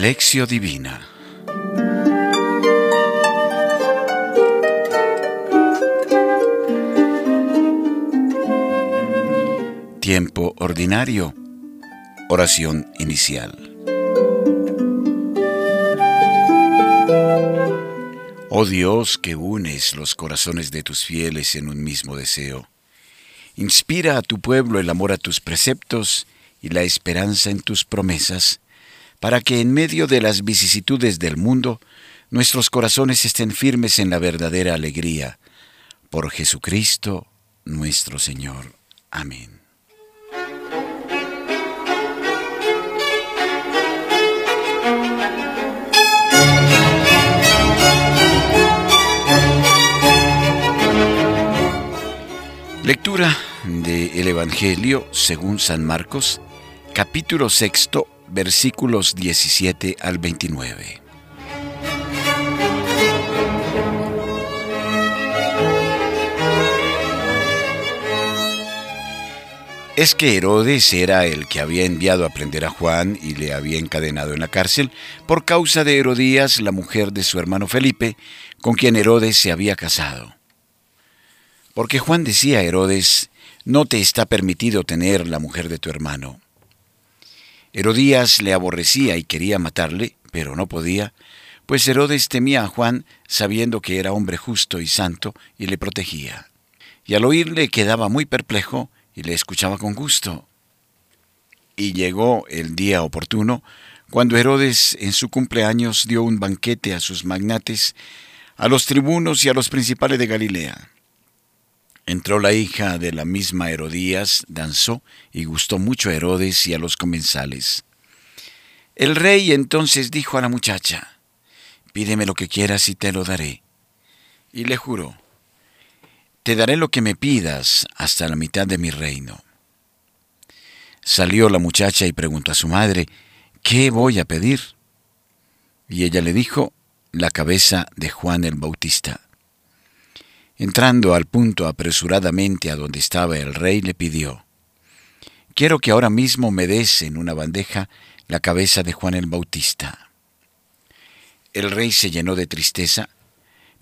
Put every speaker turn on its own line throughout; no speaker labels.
Lección Divina. Tiempo ordinario. Oración inicial. Oh Dios que unes los corazones de tus fieles en un mismo deseo, inspira a tu pueblo el amor a tus preceptos y la esperanza en tus promesas, para que en medio de las vicisitudes del mundo nuestros corazones estén firmes en la verdadera alegría. Por Jesucristo nuestro Señor. Amén. Lectura del Evangelio según San Marcos, capítulo sexto, versículos 17 al 29. Es que Herodes era el que había enviado a prender a Juan y le había encadenado en la cárcel por causa de Herodías, la mujer de su hermano Felipe, con quien Herodes se había casado. Porque Juan decía a Herodes, no te está permitido tener la mujer de tu hermano. Herodías le aborrecía y quería matarle, pero no podía, pues Herodes temía a Juan sabiendo que era hombre justo y santo y le protegía. Y al oírle quedaba muy perplejo y le escuchaba con gusto. Y llegó el día oportuno, cuando Herodes en su cumpleaños dio un banquete a sus magnates, a los tribunos y a los principales de Galilea. Entró la hija de la misma Herodías, danzó y gustó mucho a Herodes y a los comensales. El rey entonces dijo a la muchacha, Pídeme lo que quieras y te lo daré. Y le juró, Te daré lo que me pidas hasta la mitad de mi reino. Salió la muchacha y preguntó a su madre, ¿qué voy a pedir? Y ella le dijo, la cabeza de Juan el Bautista. Entrando al punto apresuradamente a donde estaba el rey, le pidió, Quiero que ahora mismo me des en una bandeja la cabeza de Juan el Bautista. El rey se llenó de tristeza,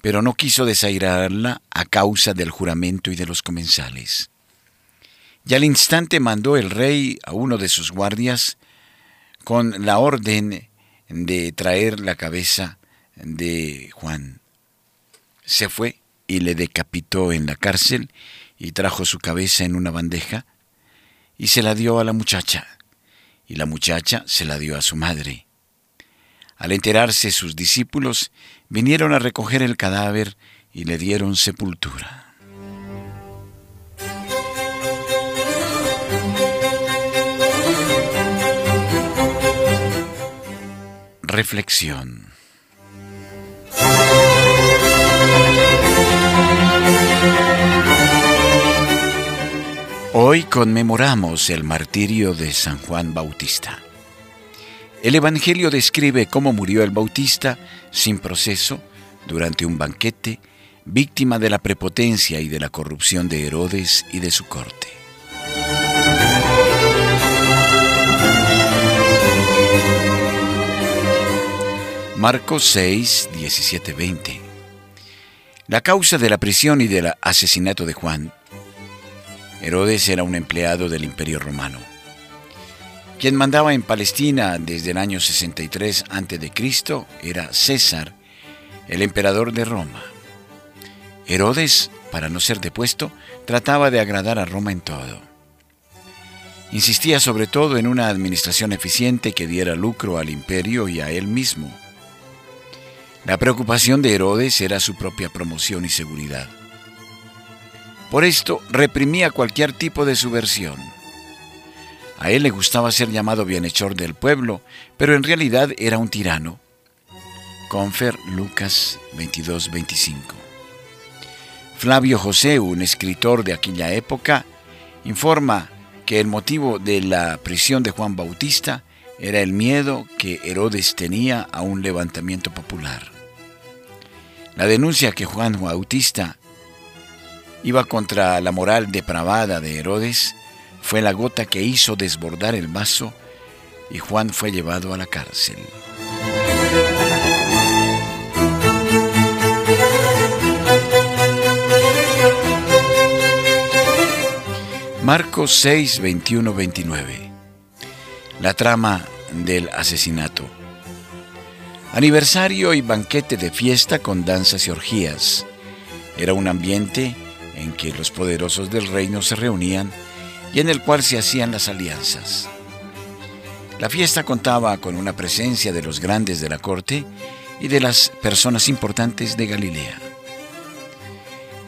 pero no quiso desairarla a causa del juramento y de los comensales. Y al instante mandó el rey a uno de sus guardias con la orden de traer la cabeza de Juan. Se fue y le decapitó en la cárcel y trajo su cabeza en una bandeja y se la dio a la muchacha, y la muchacha se la dio a su madre. Al enterarse sus discípulos, vinieron a recoger el cadáver y le dieron sepultura. Reflexión Hoy conmemoramos el martirio de San Juan Bautista. El Evangelio describe cómo murió el Bautista sin proceso, durante un banquete, víctima de la prepotencia y de la corrupción de Herodes y de su corte. Marcos 6, 17, 20. La causa de la prisión y del asesinato de Juan Herodes era un empleado del Imperio Romano. Quien mandaba en Palestina desde el año 63 a.C. era César, el emperador de Roma. Herodes, para no ser depuesto, trataba de agradar a Roma en todo. Insistía sobre todo en una administración eficiente que diera lucro al imperio y a él mismo. La preocupación de Herodes era su propia promoción y seguridad. Por esto reprimía cualquier tipo de subversión. A él le gustaba ser llamado bienhechor del pueblo, pero en realidad era un tirano. Confer Lucas 22-25. Flavio José, un escritor de aquella época, informa que el motivo de la prisión de Juan Bautista era el miedo que Herodes tenía a un levantamiento popular. La denuncia que Juan Bautista iba contra la moral depravada de Herodes fue la gota que hizo desbordar el vaso y Juan fue llevado a la cárcel. Marcos 6, 21, 29. La trama del asesinato. Aniversario y banquete de fiesta con danzas y orgías. Era un ambiente en que los poderosos del reino se reunían y en el cual se hacían las alianzas. La fiesta contaba con una presencia de los grandes de la corte y de las personas importantes de Galilea.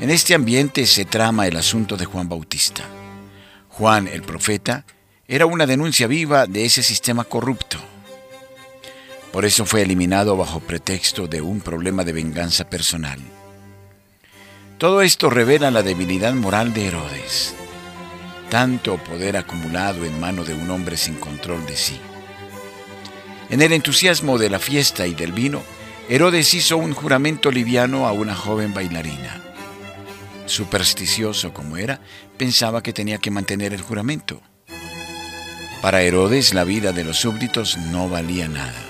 En este ambiente se trama el asunto de Juan Bautista. Juan el profeta era una denuncia viva de ese sistema corrupto. Por eso fue eliminado bajo pretexto de un problema de venganza personal. Todo esto revela la debilidad moral de Herodes tanto poder acumulado en mano de un hombre sin control de sí. En el entusiasmo de la fiesta y del vino, Herodes hizo un juramento liviano a una joven bailarina. Supersticioso como era, pensaba que tenía que mantener el juramento. Para Herodes la vida de los súbditos no valía nada.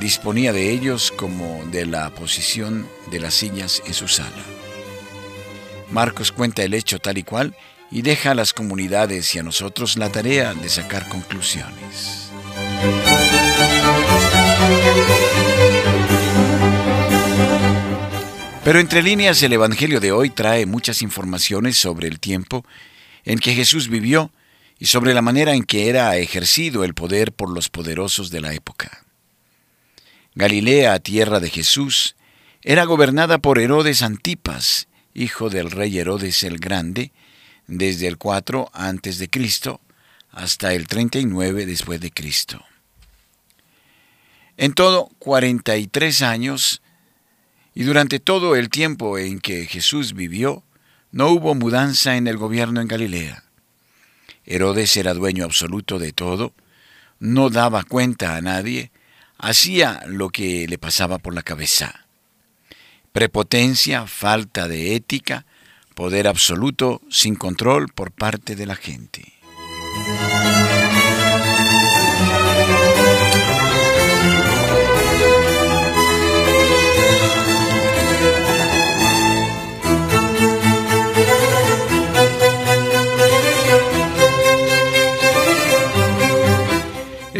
Disponía de ellos como de la posición de las sillas en su sala. Marcos cuenta el hecho tal y cual y deja a las comunidades y a nosotros la tarea de sacar conclusiones. Pero entre líneas el Evangelio de hoy trae muchas informaciones sobre el tiempo en que Jesús vivió y sobre la manera en que era ejercido el poder por los poderosos de la época. Galilea, tierra de Jesús, era gobernada por Herodes Antipas, hijo del rey Herodes el Grande, desde el 4 antes de Cristo hasta el 39 después de Cristo. En todo 43 años y durante todo el tiempo en que Jesús vivió, no hubo mudanza en el gobierno en Galilea. Herodes era dueño absoluto de todo, no daba cuenta a nadie, hacía lo que le pasaba por la cabeza. Prepotencia, falta de ética, poder absoluto sin control por parte de la gente.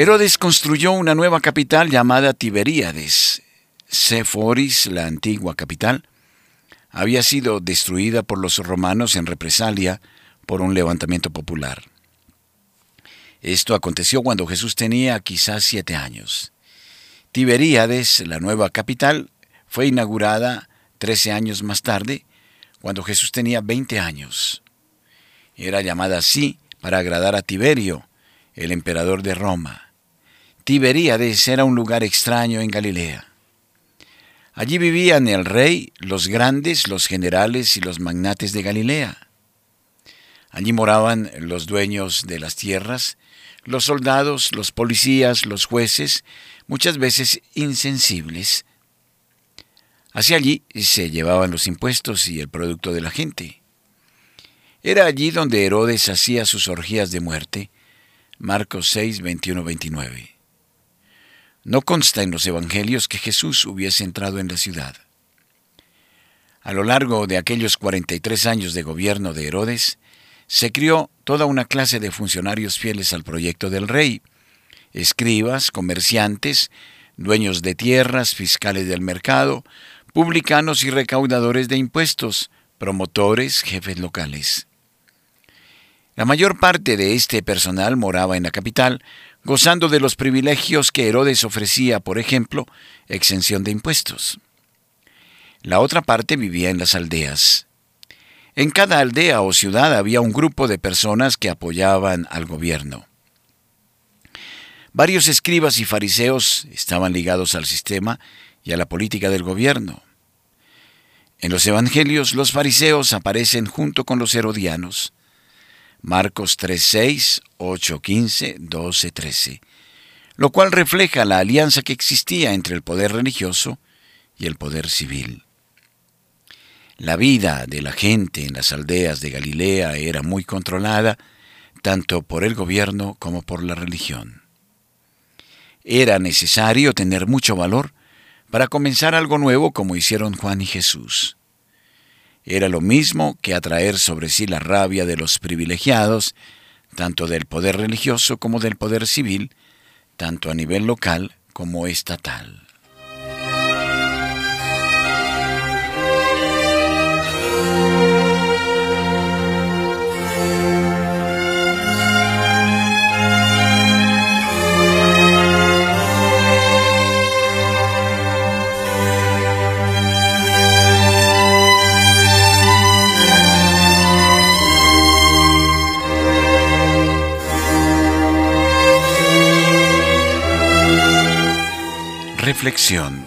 Herodes construyó una nueva capital llamada Tiberíades. Seforis, la antigua capital, había sido destruida por los romanos en represalia por un levantamiento popular. Esto aconteció cuando Jesús tenía quizás siete años. Tiberíades, la nueva capital, fue inaugurada trece años más tarde, cuando Jesús tenía veinte años. Era llamada así para agradar a Tiberio, el emperador de Roma. Tiberíades era un lugar extraño en Galilea. Allí vivían el rey, los grandes, los generales y los magnates de Galilea. Allí moraban los dueños de las tierras, los soldados, los policías, los jueces, muchas veces insensibles. Hacia allí se llevaban los impuestos y el producto de la gente. Era allí donde Herodes hacía sus orgías de muerte. Marcos 6, 21, 29. No consta en los evangelios que Jesús hubiese entrado en la ciudad. A lo largo de aquellos 43 años de gobierno de Herodes, se crió toda una clase de funcionarios fieles al proyecto del rey, escribas, comerciantes, dueños de tierras, fiscales del mercado, publicanos y recaudadores de impuestos, promotores, jefes locales. La mayor parte de este personal moraba en la capital, gozando de los privilegios que Herodes ofrecía, por ejemplo, exención de impuestos. La otra parte vivía en las aldeas. En cada aldea o ciudad había un grupo de personas que apoyaban al gobierno. Varios escribas y fariseos estaban ligados al sistema y a la política del gobierno. En los evangelios los fariseos aparecen junto con los herodianos. Marcos 3.6, 8.15, 12.13, lo cual refleja la alianza que existía entre el poder religioso y el poder civil. La vida de la gente en las aldeas de Galilea era muy controlada tanto por el gobierno como por la religión. Era necesario tener mucho valor para comenzar algo nuevo como hicieron Juan y Jesús. Era lo mismo que atraer sobre sí la rabia de los privilegiados, tanto del poder religioso como del poder civil, tanto a nivel local como estatal. Reflexión.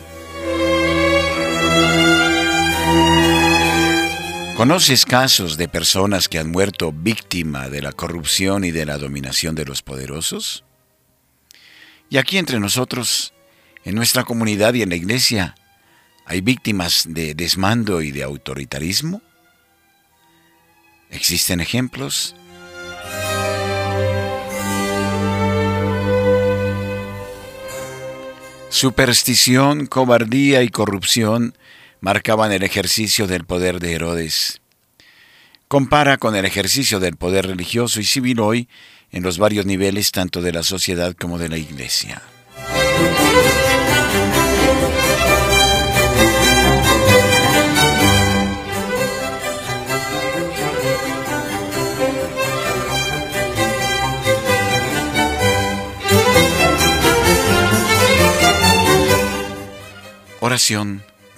¿Conoces casos de personas que han muerto víctima de la corrupción y de la dominación de los poderosos? Y aquí entre nosotros, en nuestra comunidad y en la iglesia, ¿hay víctimas de desmando y de autoritarismo? ¿Existen ejemplos? Superstición, cobardía y corrupción marcaban el ejercicio del poder de Herodes. Compara con el ejercicio del poder religioso y civil hoy en los varios niveles tanto de la sociedad como de la iglesia.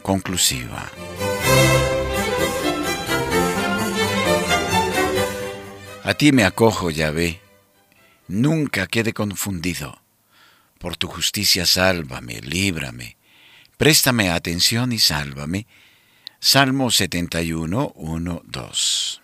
Conclusiva. A ti me acojo, Yahvé. Nunca quede confundido. Por tu justicia sálvame, líbrame. Préstame atención y sálvame. Salmo 71, 1, 2.